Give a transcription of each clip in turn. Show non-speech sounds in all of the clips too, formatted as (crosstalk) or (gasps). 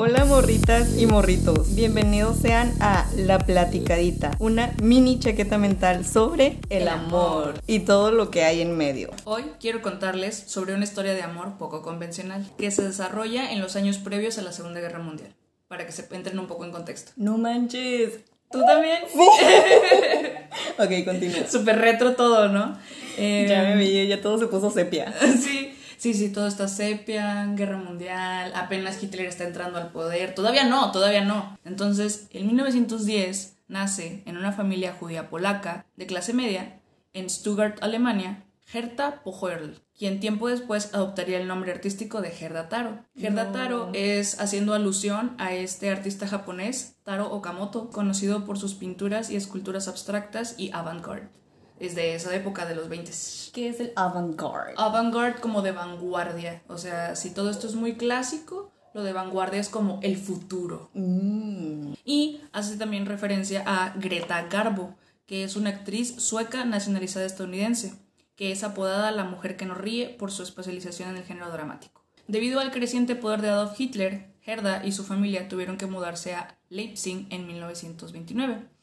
Hola morritas y morritos, bienvenidos sean a La Platicadita, una mini chaqueta mental sobre el, El amor. amor. y todo lo que hay en medio. Hoy quiero contarles sobre una historia de amor poco convencional que se desarrolla en los años previos a la Segunda Guerra Mundial, para que se entren un poco en contexto. No manches. ¿Tú también? (laughs) Ok, continúa. Súper retro todo, ¿no? Eh, Ya me vi, ya todo se puso sepia. (laughs) Sí, sí, sí, todo está sepia, guerra mundial, apenas Hitler está entrando al poder. Todavía no, todavía no. Entonces, en 1910 nace en una familia judía polaca de clase media en Stuttgart, Alemania, Herta Pocherl, quien tiempo después adoptaría el nombre artístico de Gerda Taro. Gerda No. Taro es haciendo alusión a este artista japonés, Taro Okamoto, conocido por sus pinturas y esculturas abstractas y avant-garde, desde esa época de los 20 ¿Qué es el avant-garde? avant-garde como de vanguardia. O sea, si todo esto es muy clásico, lo de vanguardia es como el futuro. Mm. Y hace también referencia a Greta Garbo, que es una actriz sueca nacionalizada estadounidense, que es apodada la mujer que no ríe por su especialización en el género dramático. Debido al creciente poder de Adolf Hitler, Gerda y su familia tuvieron que mudarse a Leipzig en 1929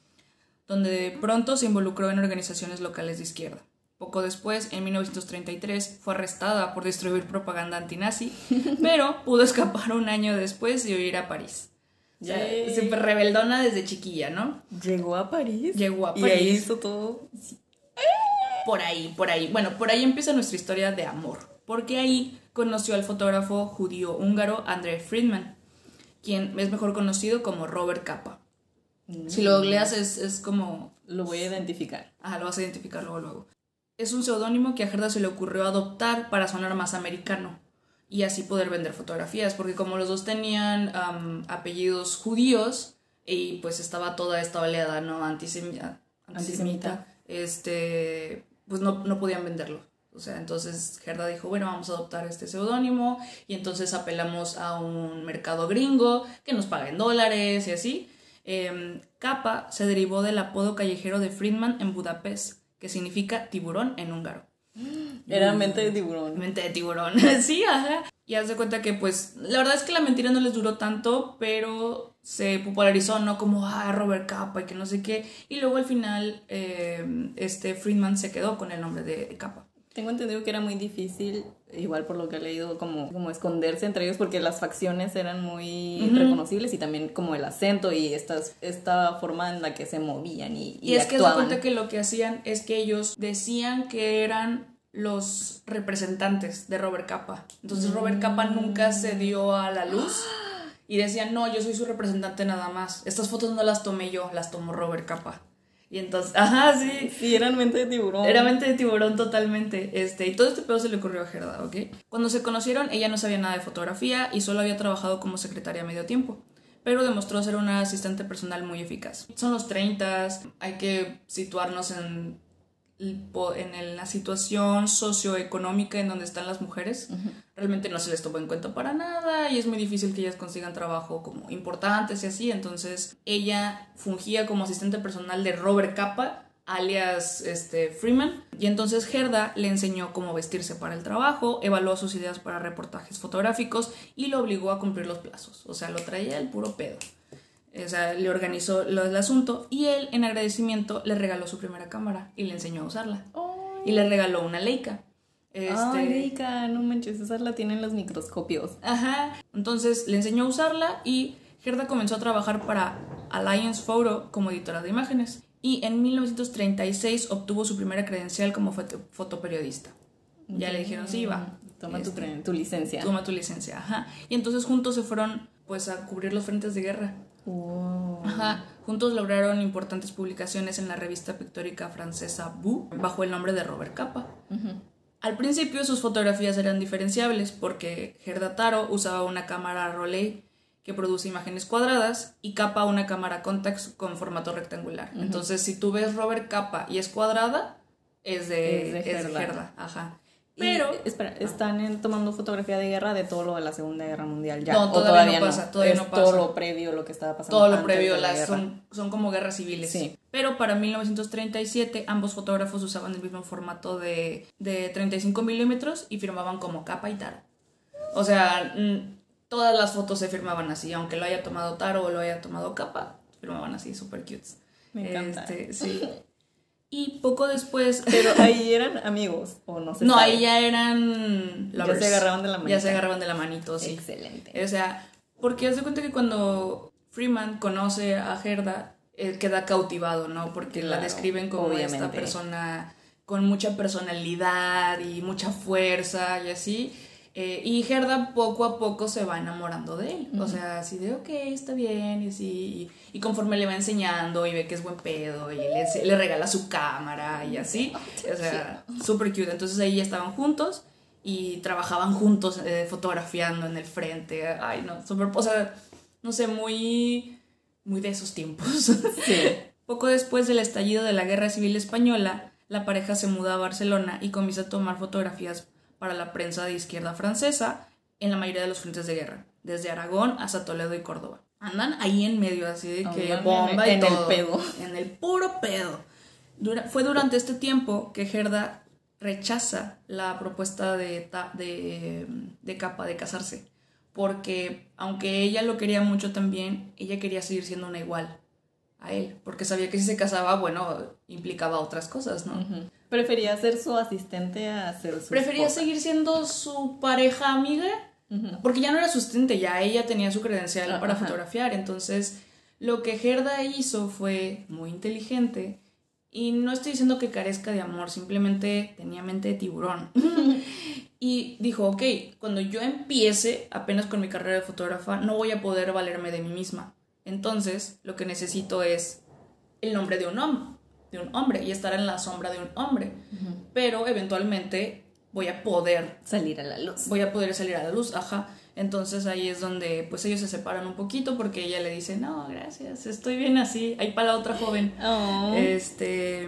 donde de pronto se involucró en organizaciones locales de izquierda. Poco después, en 1933, fue arrestada por distribuir propaganda antinazi, (laughs) pero pudo escapar un año después y huir a París. O sea, Yay. súper rebeldona desde chiquilla, ¿no? Llegó a París. Llegó a Y ahí París. hizo todo. Por ahí, por ahí. Bueno, por ahí empieza nuestra historia de amor, porque ahí conoció al fotógrafo judío húngaro André Friedman, quien es mejor conocido como Robert Capa. Si lo googleas es, es como Lo voy a identificar. Ajá, lo vas a identificar luego luego. Es un seudónimo que a Gerda se le ocurrió adoptar para sonar más americano y así poder vender fotografías, porque como los dos tenían apellidos judíos y pues estaba toda esta oleada, ¿no? Antisemita, antisemita, este, pues no, no podían venderlo. O sea, entonces Gerda dijo, bueno, vamos a adoptar este seudónimo y entonces apelamos a un mercado gringo que nos paga en dólares y así. Eh, Capa se derivó del apodo callejero de Friedman en Budapest, que significa tiburón en húngaro. (gasps) Era mente de tiburón. Mente de tiburón. (laughs) sí, ajá. Y haz de cuenta que, pues, la verdad es que la mentira no les duró tanto, pero se popularizó, ¿no? Como, ah, Robert Capa y que no sé qué. Y luego al final, eh, este Friedman se quedó con el nombre de, de Capa. Tengo entendido que era muy difícil, igual por lo que he leído, como, como esconderse entre ellos porque las facciones eran muy reconocibles y también como el acento y estas, esta forma en la que se movían y, Y, es que se actuaban. cuenta que lo que hacían es que ellos decían que eran los representantes de Robert Capa. Entonces Robert Capa nunca se dio a la luz y decían, no, yo soy su representante nada más. Estas fotos no las tomé yo, las tomó Robert Capa. Y entonces, ajá, sí. Sí, eran mente de tiburón. Era mente de tiburón totalmente. Este, y todo este pedo se le ocurrió a Gerda, ¿ok? Cuando se conocieron, ella no sabía nada de fotografía y solo había trabajado como secretaria a medio tiempo. Pero demostró ser una asistente personal muy eficaz. Son los 30, hay que situarnos en, en el- la situación socioeconómica en donde están las mujeres. Realmente no se les tomó en cuenta para nada y es muy difícil que ellas consigan trabajo como importantes y así. Entonces ella fungía como asistente personal de Robert Capa, alias este, Freeman. Y entonces Gerda le enseñó cómo vestirse para el trabajo, evaluó sus ideas para reportajes fotográficos y lo obligó a cumplir los plazos. O sea, lo traía el puro pedo. O sea, le organizó lo del asunto y él, en agradecimiento, le regaló su primera cámara y le enseñó a usarla. Y le regaló una Leica. Este, Ay, Erika, no manches, esa la tienen los microscopios. Ajá. Entonces le enseñó a usarla y Gerda comenzó a trabajar para Alliance Photo como editora de imágenes. Y en 1936 obtuvo su primera credencial como foto- fotoperiodista. Ya le dijeron, sí, va. Toma tu, Este, tu licencia. Toma tu licencia, ajá. Y entonces juntos se fueron pues a cubrir los frentes de guerra. Ajá. Juntos lograron importantes publicaciones en la revista pictórica francesa Boo bajo el nombre de Robert Capa. Al principio sus fotografías eran diferenciables porque Gerda Taro usaba una cámara Rolei que produce imágenes cuadradas y Capa una cámara Contax con formato rectangular. Entonces, si tú ves Robert Capa y es cuadrada, es de, Es de es de Gerda. Gerda. Y, Pero espera, ¿están en- tomando fotografía de guerra de todo lo de la Segunda Guerra Mundial ya? No, ¿O todavía no pasa, todavía es no pasa. todo lo previo, lo que estaba pasando todo lo antes previo de la las guerra. son, son como guerras civiles. Sí. Pero para 1937 ambos fotógrafos usaban el mismo formato de, de 35 milímetros y firmaban como capa y taro. O sea, mm, todas las fotos se firmaban así, aunque lo haya tomado Taro o lo haya tomado Capa, firmaban así, super cute. Me encanta. Este, sí. (laughs) Y poco después. (laughs) Pero ahí eran amigos, o no sé. no, ahí ya eran. Ya se agarraban de la Ya manita. se agarraban de la manito, sí. Excelente. O sea, porque haz de cuenta que cuando Freeman conoce a Gerda, él queda cautivado, ¿no? Porque la describen como esta persona con mucha personalidad y mucha fuerza y así. Eh, y Gerda poco a poco se va enamorando de él. O sea, así de, ok, está bien, y así. Y, y conforme le va enseñando y ve que es buen pedo, y le, le regala su cámara y así. O sea, súper cute. Entonces ahí ya estaban juntos y trabajaban juntos eh, fotografiando en el frente. Ay, no, súper, o sea, no sé, muy, muy de esos tiempos. Sí. (laughs) Poco después del estallido de la Guerra Civil Española, la pareja se muda a Barcelona y comienza a tomar fotografías para la prensa de izquierda francesa en la mayoría de los frentes de guerra, desde Aragón hasta Toledo y Córdoba. Andan ahí en medio, así de que Andan bomba en- y en el todo. pedo. En el puro pedo. Dura- fue durante este tiempo que Gerda rechaza la propuesta de, de, de Capa de casarse, porque aunque ella lo quería mucho también, ella quería seguir siendo una igual a él, porque sabía que si se casaba, bueno, implicaba otras cosas, ¿no? Prefería ser su asistente a ser su Prefería esposa. seguir siendo su pareja amiga, porque ya no era su asistente, ya ella tenía su credencial Ah, para fotografiar, entonces lo que Gerda hizo fue muy inteligente y no estoy diciendo que carezca de amor, simplemente tenía mente de tiburón. (laughs) y dijo, ok, cuando yo empiece apenas con mi carrera de fotógrafa, no voy a poder valerme de mí misma. Entonces, lo que necesito es el nombre de un hombre, de un hombre y estar en la sombra de un hombre. Pero eventualmente voy a poder Salir a la luz. voy a poder salir a la luz, ajá. Entonces ahí es donde pues ellos se separan un poquito porque ella le dice, no, gracias, estoy bien así, ahí para la otra joven. Oh. Este,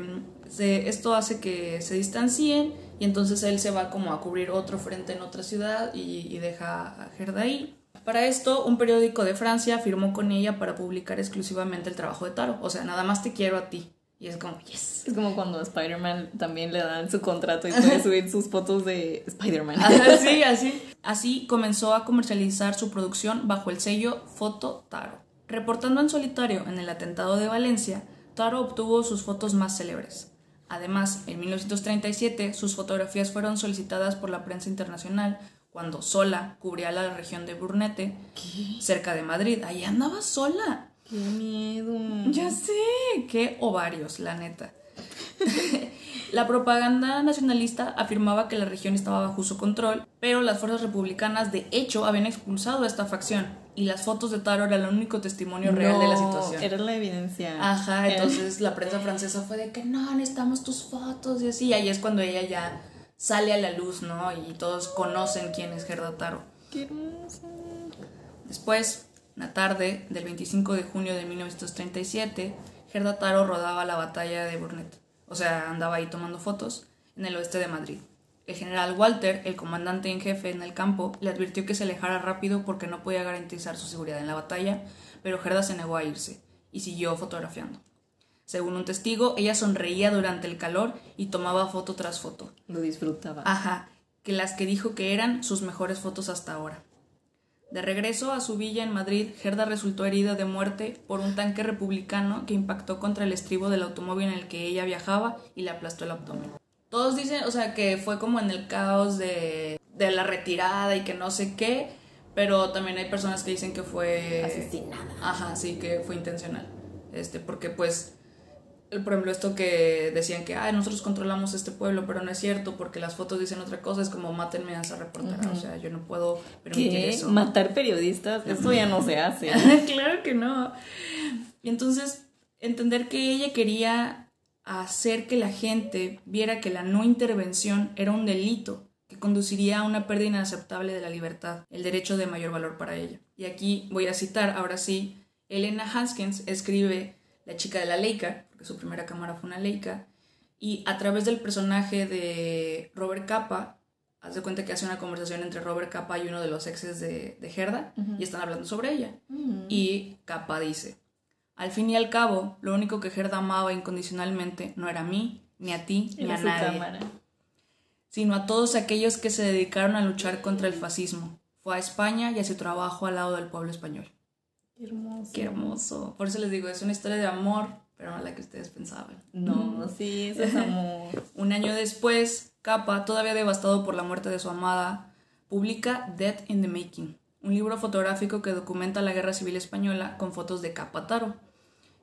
se- esto hace que se distancien y entonces él se va como a cubrir otro frente en otra ciudad y, y deja a Gerda ahí. Para esto, un periódico de Francia firmó con ella para publicar exclusivamente el trabajo de Taro. O sea, nada más te quiero a ti. Y es como, yes. Es como cuando a Spider-Man también le dan su contrato y puede subir sus fotos de Spider-Man. Así, (laughs) así. Así comenzó a comercializar su producción bajo el sello Foto Taro. Reportando en solitario en el atentado de Valencia, Taro obtuvo sus fotos más célebres. Además, en 1937 sus fotografías fueron solicitadas por la prensa internacional cuando sola cubría la región de Brunete, cerca de Madrid. Ahí andaba sola. ¡Qué miedo! Ya sé, qué ovarios, la neta. (laughs) la propaganda nacionalista afirmaba que la región estaba bajo su control, pero las fuerzas republicanas de hecho habían expulsado a esta facción y las fotos de Taro eran el único testimonio real de la situación. Era la evidencia. Ajá, Era- entonces la prensa francesa fue de que no, necesitamos tus fotos y así, y ahí es cuando ella ya sale a la luz, ¿no? Y todos conocen quién es Gerda Taro. ¡Qué! Después, una tarde del 25 de junio de 1937, Gerda Taro rodaba la batalla de Burnett. O sea, andaba ahí tomando fotos en el oeste de Madrid. El general Walter, el comandante en jefe en el campo, le advirtió que se alejara rápido porque no podía garantizar su seguridad en la batalla, pero Gerda se negó a irse y siguió fotografiando. Según un testigo, ella sonreía durante el calor y tomaba foto tras foto. Lo disfrutaba. Ajá, que las que dijo que eran sus mejores fotos hasta ahora. De regreso a su villa en Madrid, Gerda resultó herida de muerte por un tanque republicano que impactó contra el estribo del automóvil en el que ella viajaba y le aplastó el abdomen. Todos dicen, o sea, que fue como en el caos de, de la retirada y que no sé qué, pero también hay personas que dicen que fue... Asesinada. Ajá, sí, que fue intencional. Este, porque pues, por ejemplo, esto que decían que, ay, nosotros controlamos este pueblo, pero no es cierto, porque las fotos dicen otra cosa, es como, mátenme a esa reportera, o sea, yo no puedo permitir ¿Qué? eso. ¿Matar periodistas? Eso ya no se hace. (laughs) claro que no. Y entonces, entender que ella quería hacer que la gente viera que la no intervención era un delito que conduciría a una pérdida inaceptable de la libertad, el derecho de mayor valor para ella. Y aquí voy a citar, ahora sí, Elena Haskins escribe La chica de la Leica, porque su primera cámara fue una Leica, y a través del personaje de Robert Capa, haz de cuenta que hace una conversación entre Robert Capa y uno de los exes de, de Gerda, y están hablando sobre ella. Y Capa dice, al fin y al cabo, lo único que Gerda amaba incondicionalmente no era a mí, ni a ti, ni a su nadie, cámara. sino a todos aquellos que se dedicaron a luchar contra el fascismo, Fue a España y a su trabajo al lado del pueblo español. Qué hermoso. Qué hermoso. Por eso les digo, es una historia de amor, pero no la que ustedes pensaban. No, sí, eso es (laughs) amor. Un año después, Capa, todavía devastado por la muerte de su amada, publica Death in the Making, un libro fotográfico que documenta la Guerra Civil Española con fotos de Capa Taro,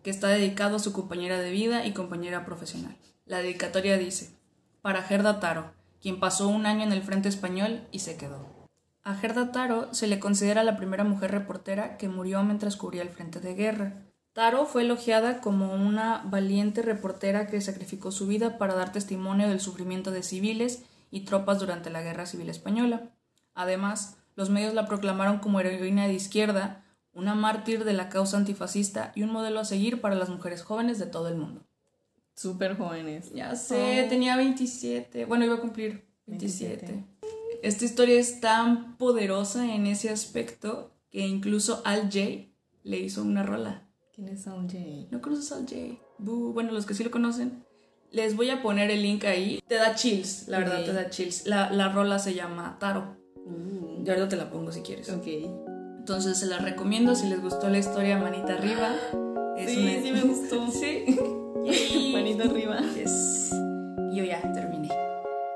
que está dedicado a su compañera de vida y compañera profesional. La dedicatoria dice, para Gerda Taro, quien pasó un año en el frente español y se quedó. A Gerda Taro se le considera la primera mujer reportera que murió mientras cubría el frente de guerra. Taro fue elogiada como una valiente reportera que sacrificó su vida para dar testimonio del sufrimiento de civiles y tropas durante la Guerra Civil Española. Además, los medios la proclamaron como heroína de izquierda, una mártir de la causa antifascista y un modelo a seguir para las mujeres jóvenes de todo el mundo. Súper jóvenes. Ya sé, tenía 27. Bueno, iba a cumplir 27. Esta historia es tan poderosa en ese aspecto que incluso Al Jay le hizo una rola. ¿Quién es Al Jay? ¿No conoces Al Jay? Bú, Bueno, los que sí lo conocen. Les voy a poner el link ahí. Te da chills, la verdad, Ok. te da chills. La, la rola se llama Taro. Yo ahorita te la pongo si quieres. ok. Entonces se la recomiendo si les gustó la historia, manita arriba. Es Sí, una- sí me (laughs) gustó. sí. Yay. (laughs) Manita (laughs) arriba. Yes. Y yo ya terminé.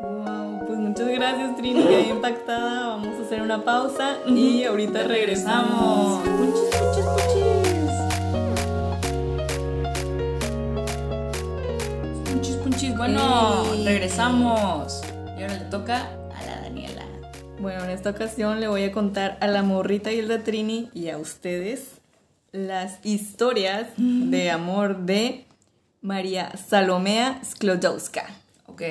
Wow, pues muchas gracias Trini, quedé impactada. Vamos a hacer una pausa y ahorita regresamos. Punchis, Bueno, regresamos. Y ahora le toca a la Daniela. Bueno, en esta ocasión le voy a contar a la morrita Hilda Trini y a ustedes las historias de amor de María Salomea Sklodowska. Ok.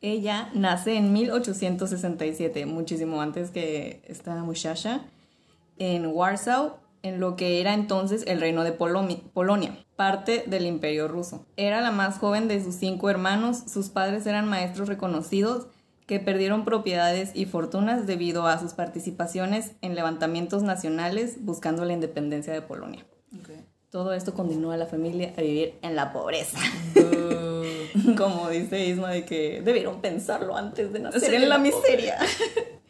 Ella nace en 1867, muchísimo antes que esta muchacha, en Warsaw, en lo que era entonces el reino de Polonia, parte del imperio ruso. Era la más joven de sus cinco hermanos, sus padres eran maestros reconocidos que perdieron propiedades y fortunas debido a sus participaciones en levantamientos nacionales buscando la independencia de Polonia. Todo esto condenó a la familia a vivir en la pobreza. (laughs) Como dice Isma, de que debieron pensarlo antes de nacer en en la la miseria. (laughs)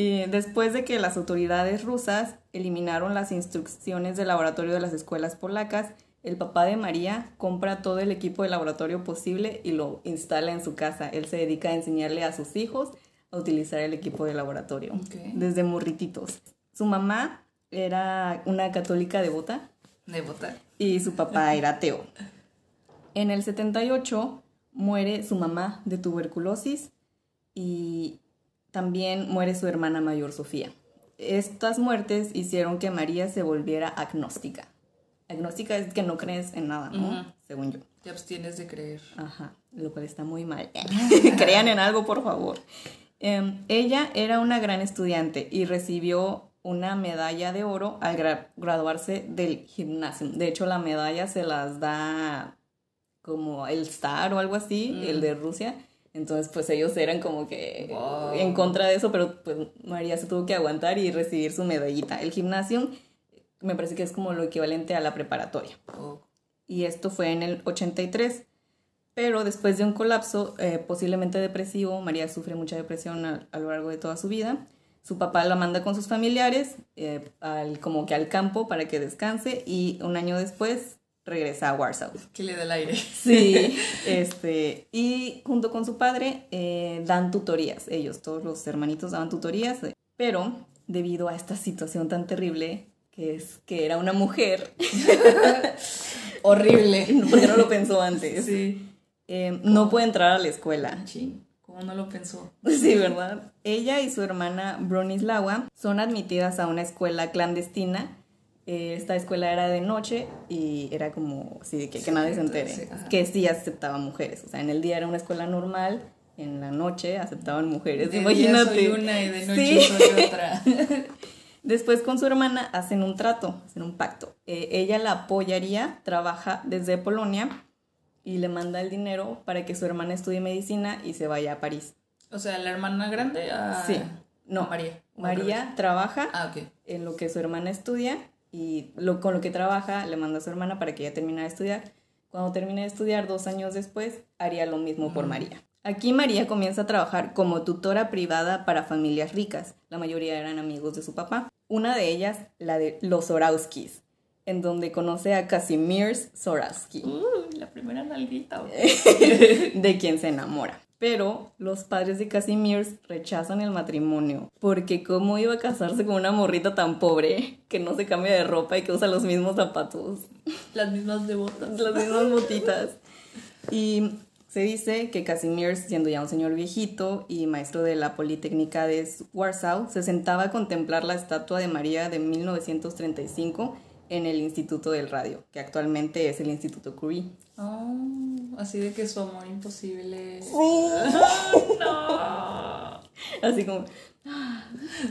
y después de que las autoridades rusas eliminaron las instrucciones de laboratorio de las escuelas polacas, el papá de María compra todo el equipo de laboratorio posible y lo instala en su casa. Él se dedica a enseñarle a sus hijos a utilizar el equipo de laboratorio Ok. desde morrititos. Su mamá era una católica devota De votar. y su papá (laughs) era ateo. En el 78 muere su mamá de tuberculosis y también muere su hermana mayor Sofía. Estas muertes hicieron que María se volviera agnóstica. Agnóstica es que no crees en nada, ¿no? Según yo. Te abstienes de creer. Ajá, lo cual está muy mal. (laughs) (laughs) Crean en algo, por favor. Em, ella era una gran estudiante y recibió una medalla de oro al gra- graduarse del gimnasio. De hecho, la medalla se las da como el Star o algo así, Mm. el de Rusia. Entonces, pues ellos eran como que Wow. en contra de eso, pero pues María se tuvo que aguantar y recibir su medallita. El gimnasio me parece que es como lo equivalente a la preparatoria Oh. y esto fue en el 83. Pero después de un colapso eh, posiblemente depresivo, María sufre mucha depresión a, a lo largo de toda su vida. Su papá la manda con sus familiares eh, al, como que al campo para que descanse y un año después regresa a Warsaw. Que le da el aire. (laughs) Sí, (laughs) este, y junto con su padre eh, dan tutorías, ellos, todos los hermanitos daban tutorías, pero debido a esta situación tan terrible, que es que era una mujer, (laughs) Horrible. porque no lo pensó antes, Sí. eh, no puede entrar a la escuela. Chin. ¿Cómo no lo pensó? Sí, ¿verdad? Ella y su hermana Bronislawa son admitidas a una escuela clandestina. Eh, esta escuela era de noche y era como, sí, que, que nadie se entere. sí, que sí aceptaban mujeres. O sea, en el día era una escuela normal, en la noche aceptaban mujeres. De Imagínate. día soy una y de noche Sí. soy otra. (laughs) Después con su hermana hacen un trato, hacen un pacto. Eh, ella la apoyaría, trabaja desde Polonia y le manda el dinero para que su hermana estudie medicina y se vaya a París. O sea, la hermana grande a... Sí, no, a María. ¿O al María trabaja Ah, en lo que su hermana estudia y lo, con lo que trabaja le manda a su hermana para que ella termine de estudiar. Cuando termine de estudiar, dos años después, haría lo mismo por María. Aquí María comienza a trabajar como tutora privada para familias ricas. La mayoría eran amigos de su papá. Una de ellas, la de los Zorowskis, en donde conoce a Casimir Zorowski, Uh, la primera nalguita. (laughs) de quien se enamora. Pero los padres de Casimir rechazan el matrimonio, porque cómo iba a casarse con una morrita tan pobre que no se cambia de ropa y que usa los mismos zapatos, Las mismas devotas. las mismas botitas. Y se dice que Casimir, siendo ya un señor viejito y maestro de la Politécnica de Warsaw, se sentaba a contemplar la estatua de María de 1935 en el Instituto del Radio, que actualmente es el Instituto Curie. Oh, así de que su amor imposible. no. (laughs) Así como,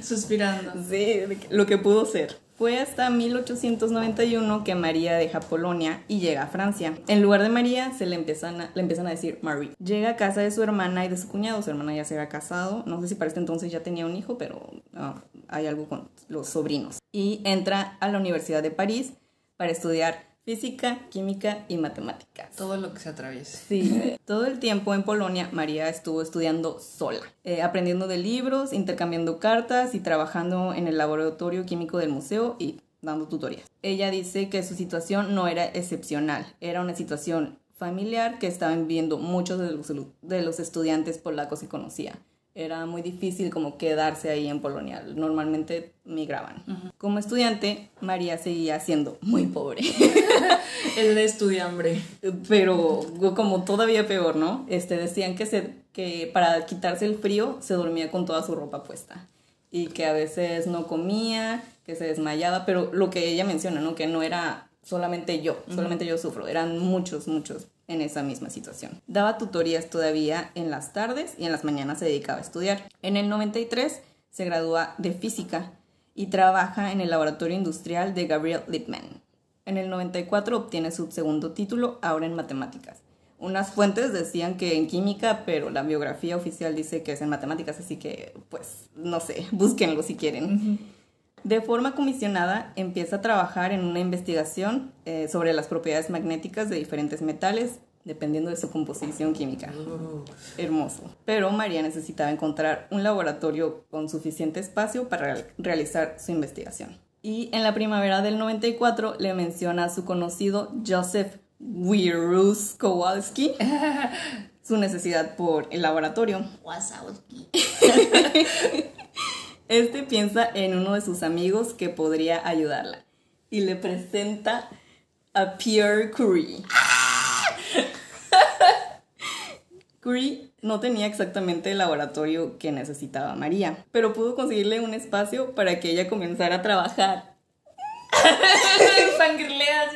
Suspirando. sí, lo que pudo ser. Fue hasta 1891 que María deja Polonia y llega a Francia. En lugar de María se le empiezan a, le empiezan a decir Marie. Llega a casa de su hermana y de su cuñado. Su hermana ya se había casado. No sé si para este entonces ya tenía un hijo, pero ah, hay algo con los sobrinos. Y entra a la Universidad de París para estudiar física, química y matemáticas. Todo lo que se atraviese. Sí, todo el tiempo en Polonia María estuvo estudiando sola, eh, aprendiendo de libros, intercambiando cartas y trabajando en el laboratorio químico del museo y dando tutorías. Ella dice que su situación no era excepcional, era una situación familiar que estaban viviendo muchos de los, de los estudiantes polacos que conocía. Era muy difícil como quedarse ahí en Polonia, normalmente migraban. Como estudiante, María seguía siendo muy pobre. (laughs) El de estudiambre. pero como todavía peor, ¿no? Este, decían que, se, que para quitarse el frío se dormía con toda su ropa puesta y que a veces no comía, que se desmayaba, pero lo que ella menciona, ¿no? Que no era solamente yo, solamente yo sufro, eran muchos, muchos en esa misma situación. Daba tutorías todavía en las tardes y en las mañanas se dedicaba a estudiar. En el 93 se gradúa de física y trabaja en el laboratorio industrial de Gabriel Lippmann. En el 94 obtiene su segundo título, ahora en matemáticas. Unas fuentes decían que en química, pero la biografía oficial dice que es en matemáticas, así que, pues, no sé, búsquenlo si quieren. De forma comisionada, empieza a trabajar en una investigación eh, sobre las propiedades magnéticas de diferentes metales, dependiendo de su composición química. Hermoso. Pero María necesitaba encontrar un laboratorio con suficiente espacio para real- realizar su investigación. Y en la primavera del 94 le menciona a su conocido Joseph Wirus Kowalski (laughs) su necesidad por el laboratorio. (laughs) Este piensa en uno de sus amigos que podría ayudarla y le presenta a Pierre Curie. (laughs) Curie no tenía exactamente el laboratorio que necesitaba María, pero pudo conseguirle un espacio para que ella comenzara a trabajar. (laughs) Fangirleas.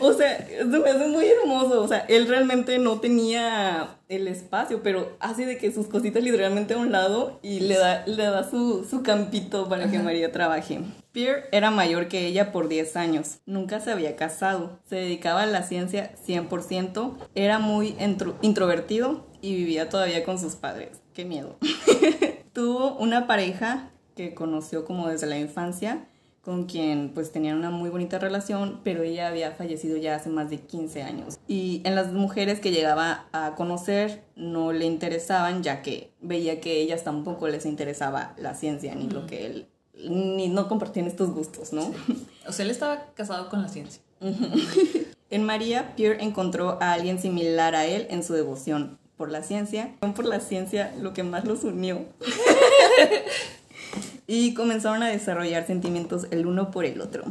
O sea, eso me hace muy hermoso. O sea, él realmente no tenía el espacio, pero hace de que sus cositas literalmente a un lado y le da, le da su, su campito para que María trabaje. Pierre era mayor que ella por 10 años. Nunca se había casado. Se dedicaba a la ciencia 100%. Era muy intro- introvertido y vivía todavía con sus padres. Qué miedo. (laughs) Tuvo una pareja que conoció como desde la infancia con quien pues tenían una muy bonita relación, pero ella había fallecido ya hace más de 15 años. Y en las mujeres que llegaba a conocer no le interesaban, ya que veía que ellas tampoco les interesaba la ciencia, ni lo que él, ni no compartían estos gustos, ¿no? O sea, él estaba casado con la ciencia. (laughs) En María, Pierre encontró a alguien similar a él en su devoción por la ciencia, por la ciencia lo que más los unió. (laughs) y comenzaron a desarrollar sentimientos el uno por el otro.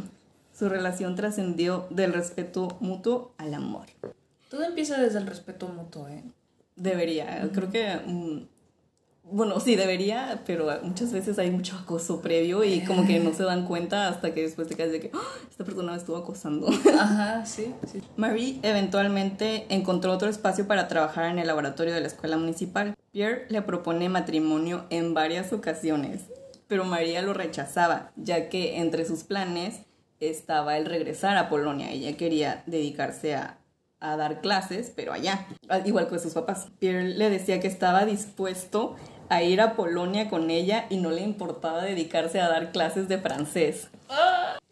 Su relación trascendió del respeto mutuo al amor. Todo empieza desde el respeto mutuo, ¿eh? Debería, creo que... mm, bueno, sí, debería, pero muchas veces hay mucho acoso previo y como que no se dan (laughs) cuenta hasta que después te caes de que "Ah, esta persona me estuvo acosando. Ajá, sí, sí. Marie eventualmente encontró otro espacio para trabajar en el laboratorio de la escuela municipal. Pierre le propone matrimonio en varias ocasiones, pero María lo rechazaba, ya que entre sus planes estaba el regresar a Polonia. Ella quería dedicarse a, a dar clases, pero allá, al igual que sus papás. Pierre le decía que estaba dispuesto a ir a Polonia con ella y no le importaba dedicarse a dar clases de francés.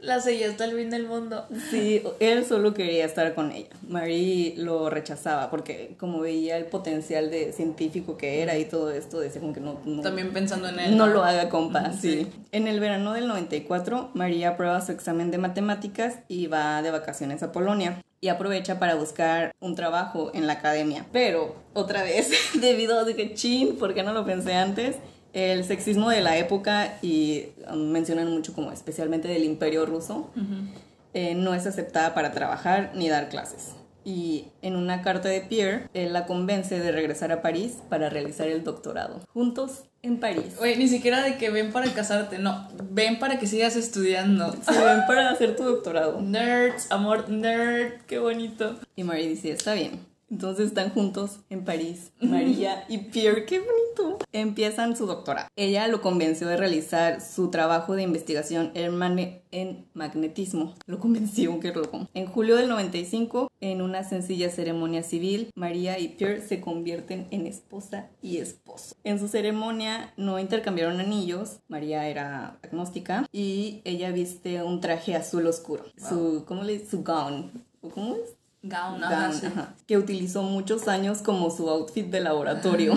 La seguía hasta el fin del mundo. Sí, él solo quería estar con ella. Marie lo rechazaba porque como veía el potencial de científico que era y todo esto, decía como que no... no También pensando en él. no lo haga, compa, sí. En el verano del 94, María aprueba su examen de matemáticas y va de vacaciones a Polonia. Y aprovecha para buscar un trabajo en la academia. Pero, otra vez, (laughs) debido a que chin, ¿por qué no lo pensé antes? El sexismo de la época, y um, mencionan mucho como especialmente del imperio ruso, eh, no es aceptada para trabajar ni dar clases y en una carta de Pierre, él la convence de regresar a París para realizar el doctorado. Juntos en París. Oye, ni siquiera de que ven para casarte, no, ven para que sigas estudiando. (laughs) Sí, ven para hacer tu doctorado. Nerds, amor, nerd, qué bonito. Y Marie dice, está bien. Entonces están juntos en París, María y Pierre, qué bonito. Empiezan su doctorado. Ella lo convenció de realizar su trabajo de investigación en, magnetismo. Lo convenció, qué loco. En julio del 95, en una sencilla ceremonia civil, María y Pierre se convierten en esposa y esposo. En su ceremonia no intercambiaron anillos, María era agnóstica y ella viste un traje azul oscuro. Su, ¿cómo le Su gown. ¿Cómo es? Gown, que utilizó muchos años como su outfit de laboratorio.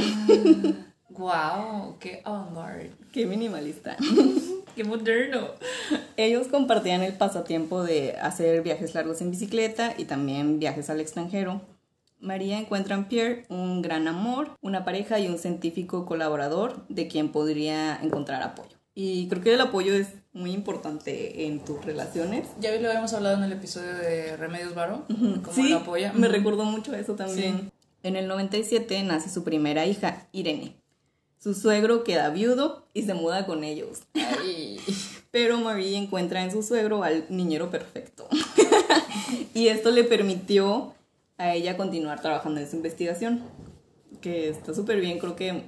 wow, qué avant Qué minimalista. (laughs) qué moderno. Ellos compartían el pasatiempo de hacer viajes largos en bicicleta y también viajes al extranjero. María encuentra en Pierre un gran amor, una pareja y un científico colaborador de quien podría encontrar apoyo. Y creo que el apoyo es muy importante en tus relaciones. Ya lo habíamos hablado en el episodio de Remedios Varo, sí, apoya. Me recordó mucho eso también. En el 97 nace su primera hija, Irene. Su suegro queda viudo y se muda con ellos. (laughs) Pero Marie encuentra en su suegro al niñero perfecto. (laughs) y esto le permitió a ella continuar trabajando en su investigación. Que está súper bien, creo que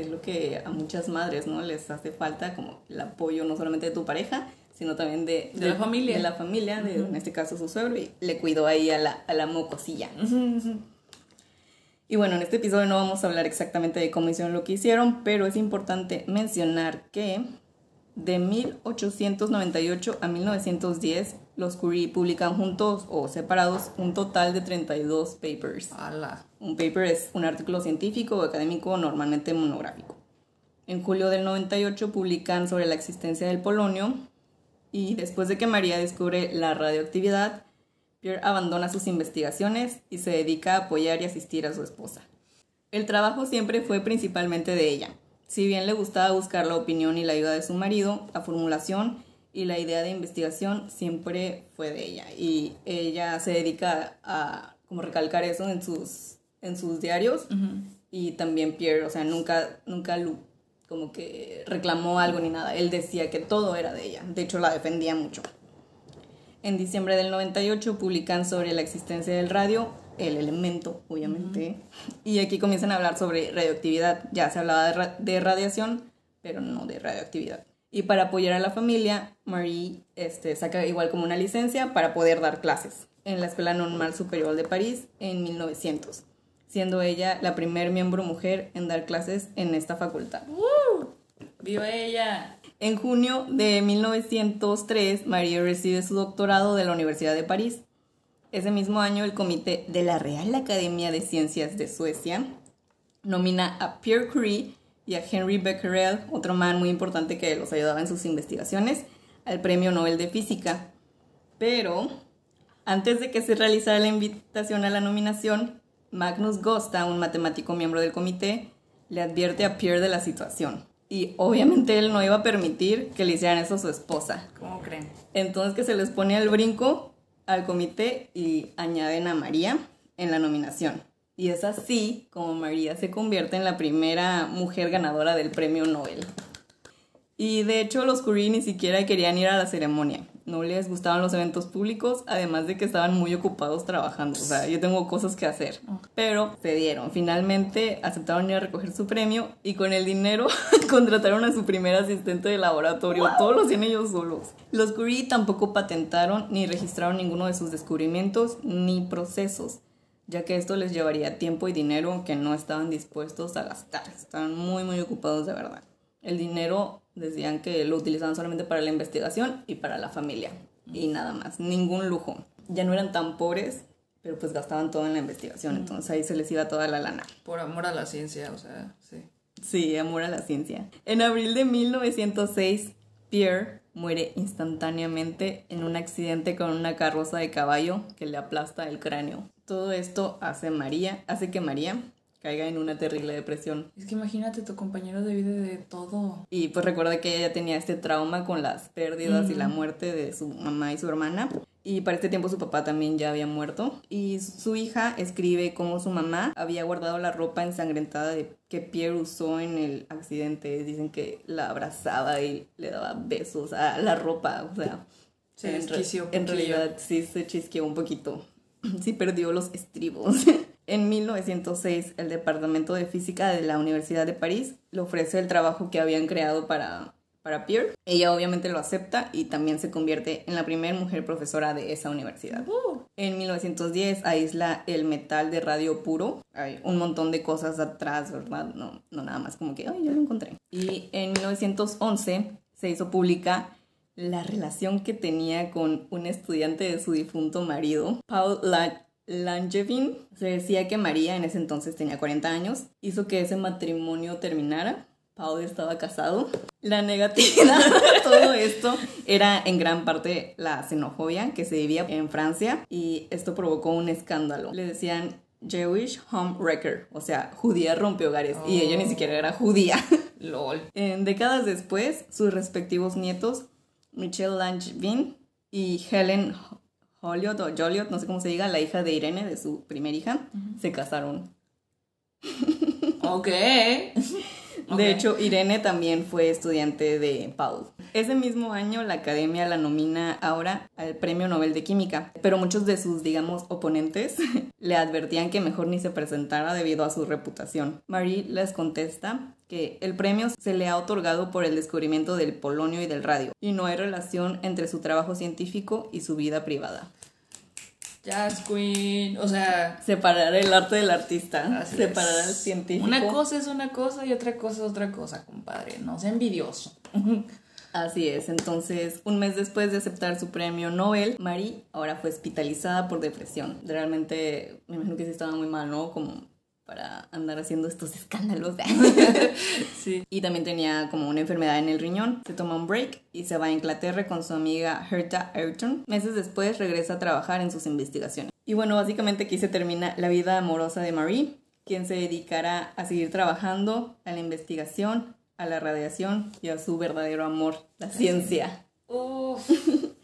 es lo que a muchas madres, ¿no? Les hace falta como el apoyo no solamente de tu pareja, sino también de, de, la familia. De la familia, de, en este caso su suegro, y le cuidó ahí a la, a la mocosilla. Y bueno, en este episodio no vamos a hablar exactamente de cómo hicieron lo que hicieron, pero es importante mencionar que de 1898 a 1910 los Curie publican juntos o separados un total de 32 papers. Un paper es un artículo científico o académico normalmente monográfico. En julio del 98 publican sobre la existencia del polonio y después de que María descubre la radioactividad, Pierre abandona sus investigaciones y se dedica a apoyar y asistir a su esposa. El trabajo siempre fue principalmente de ella si bien le gustaba buscar la opinión y la ayuda de su marido, la formulación y la idea de investigación siempre fue de ella. Y ella se dedica a como recalcar eso en sus, en sus diarios. Y también Pierre, o sea, nunca, nunca como que reclamó algo ni nada. Él decía que todo era de ella. De hecho, la defendía mucho. En diciembre del 98 publican sobre la existencia del radio el elemento, obviamente. Y aquí comienzan a hablar sobre radioactividad. Ya se hablaba de, radiación, pero no de radioactividad. Y para apoyar a la familia, Marie este, saca igual como una licencia para poder dar clases en la Escuela Normal Superior de París en 1900, siendo ella la primer miembro mujer en dar clases en esta facultad. ¡Viva ella! En junio de 1903, Marie recibe su doctorado de la Universidad de París ese mismo año, el comité de la Real Academia de Ciencias de Suecia nomina a Pierre Curie y a Henry Becquerel, otro man muy importante que los ayudaba en sus investigaciones, al Premio Nobel de Física. Pero, antes de que se realizara la invitación a la nominación, Magnus Gosta, un matemático miembro del comité, le advierte a Pierre de la situación. Y obviamente él no iba a permitir que le hicieran eso a su esposa. ¿Cómo creen? Entonces que se les pone al brinco al comité y añaden a María en la nominación. Y es así como María se convierte en la primera mujer ganadora del premio Nobel. Y de hecho los Curie ni siquiera querían ir a la ceremonia. No les gustaban los eventos públicos, además de que estaban muy ocupados trabajando. O sea, yo tengo cosas que hacer. Pero se dieron. Finalmente aceptaron ir a recoger su premio y con el dinero (laughs) contrataron a su primer asistente de laboratorio. Todos lo hacían ellos solos. Los Curie tampoco patentaron ni registraron ninguno de sus descubrimientos ni procesos ya que esto les llevaría tiempo y dinero que no estaban dispuestos a gastar. Estaban muy, muy ocupados de verdad. El dinero decían que lo utilizaban solamente para la investigación y para la familia. y nada más, ningún lujo. Ya no eran tan pobres, pero pues gastaban todo en la investigación, entonces ahí se les iba toda la lana. Por amor a la ciencia, o sea, sí. Sí, amor a la ciencia. En abril de 1906, Pierre muere instantáneamente en un accidente con una carroza de caballo que le aplasta el cráneo. Todo esto hace María, hace que María caiga en una terrible depresión. Es que imagínate, tu compañero de vida de todo. Y pues recuerda que ella tenía este trauma con las pérdidas y la muerte de su mamá y su hermana. Y para este tiempo su papá también ya había muerto. Y su hija escribe cómo su mamá había guardado la ropa ensangrentada de que Pierre usó en el accidente. Dicen que la abrazaba y le daba besos a la ropa. O sea, Se en, un en realidad sí se chisqueó un poquito. (laughs) Sí perdió los estribos. (laughs) En 1906, el Departamento de Física de la Universidad de París le ofrece el trabajo que habían creado para, para Pierre. Ella obviamente lo acepta y también se convierte en la primera mujer profesora de esa universidad. Uh, En 1910 aísla el metal de radio puro. Hay un montón de cosas atrás, ¿verdad? No, no nada más como que, ay, ya lo encontré. Y en 1911 se hizo pública la relación que tenía con un estudiante de su difunto marido, Paul La- Langevin. Se decía que María, en ese entonces tenía 40 años, hizo que ese matrimonio terminara. Paul estaba casado. La negatividad (laughs) de todo esto era en gran parte la xenofobia que se vivía en Francia y esto provocó un escándalo. Le decían Jewish Homewrecker, o sea, judía rompehogares, y ella ni siquiera era judía. (laughs) lol. En décadas después, sus respectivos nietos, Michelle Langevin y Helen Joliot o Joliot, no sé cómo se diga, la hija de Irene, de su primer hija, se casaron. Ok. (laughs) Ok. De hecho, Irene también fue estudiante de Paul. Ese mismo año, la academia la nomina ahora al Premio Nobel de Química, pero muchos de sus, digamos, oponentes (laughs) le advertían que mejor ni se presentara debido a su reputación. Marie les contesta que el premio se le ha otorgado por el descubrimiento del polonio y del radio, y no hay relación entre su trabajo científico y su vida privada. Jazz Queen. O sea, Separar el arte del artista, separar al científico. una cosa es una cosa y otra cosa es otra cosa, compadre. No sea envidioso. (laughs) Así es, entonces un mes después de aceptar su premio Nobel, Marie ahora fue hospitalizada por depresión. Realmente me imagino que sí estaba muy mal, ¿no? Como para andar haciendo estos (laughs) escándalos. (laughs) Sí. y también tenía como una enfermedad en el riñón. Se toma un break y se va a Inglaterra con su amiga Herta Ayrton. Meses después regresa a trabajar en sus investigaciones. Y bueno, básicamente aquí se termina la vida amorosa de Marie, quien se dedicará a seguir trabajando, a la investigación, a la radiación y a su verdadero amor, la ciencia. Uf, (laughs)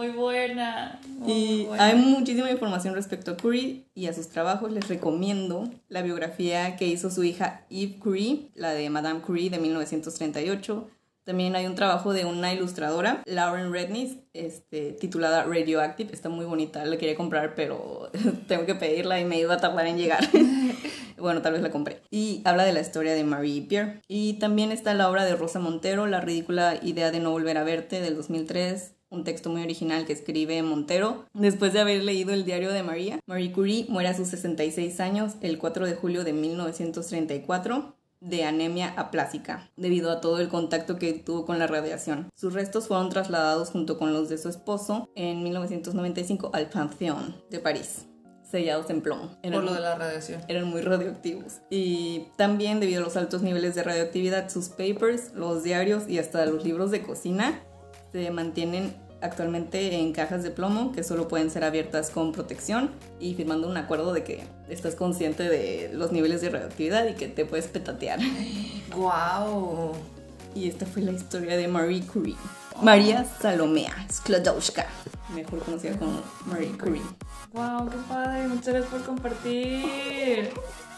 muy buena. muy Y buena. hay muchísima información respecto a Curie y a sus trabajos. Les recomiendo la biografía que hizo su hija Eve Curie, la de Madame Curie de 1938. También hay un trabajo de una ilustradora, Lauren Rednis, este, titulada Radioactive. Está muy bonita, la quería comprar, pero (laughs) tengo que pedirla y me iba a tardar en llegar. (laughs) bueno, tal vez la compré. Y habla de la historia de Marie Pierre. Y también está la obra de Rosa Montero, La ridícula idea de no volver a verte, del 2003 un texto muy original que escribe Montero. Después de haber leído el diario de María, Marie Curie muere a sus 66 años el 4 de julio de 1934 de anemia aplásica, debido a todo el contacto que tuvo con la radiación. Sus restos fueron trasladados junto con los de su esposo en 1995 al Pantheon de París, sellados en plomo. Por Eran- lo de la radiación. eran muy radioactivos. Y también debido a los altos niveles de radioactividad, sus papers, los diarios y hasta los libros de cocina se mantienen actualmente en cajas de plomo que solo pueden ser abiertas con protección y firmando un acuerdo de que estás consciente de los niveles de radioactividad y que te puedes petatear. (gasps) Wow. Y esta fue la historia de Marie Curie. María Salomea Sklodowska, mejor conocida como Marie Curie. Wow, qué padre. Muchas gracias por compartir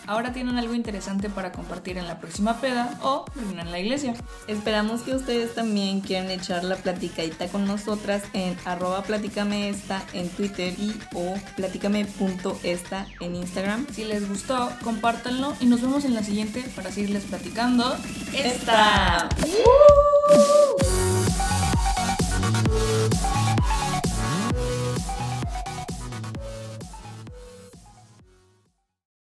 ahora tienen algo interesante para compartir en la próxima peda o en la iglesia. Esperamos que ustedes también quieran echar la platicadita con nosotras en arroba platicameesta en Twitter y o platicame.esta en Instagram. Si les gustó, compártanlo y nos vemos en la siguiente para seguirles platicando. ¡Esta!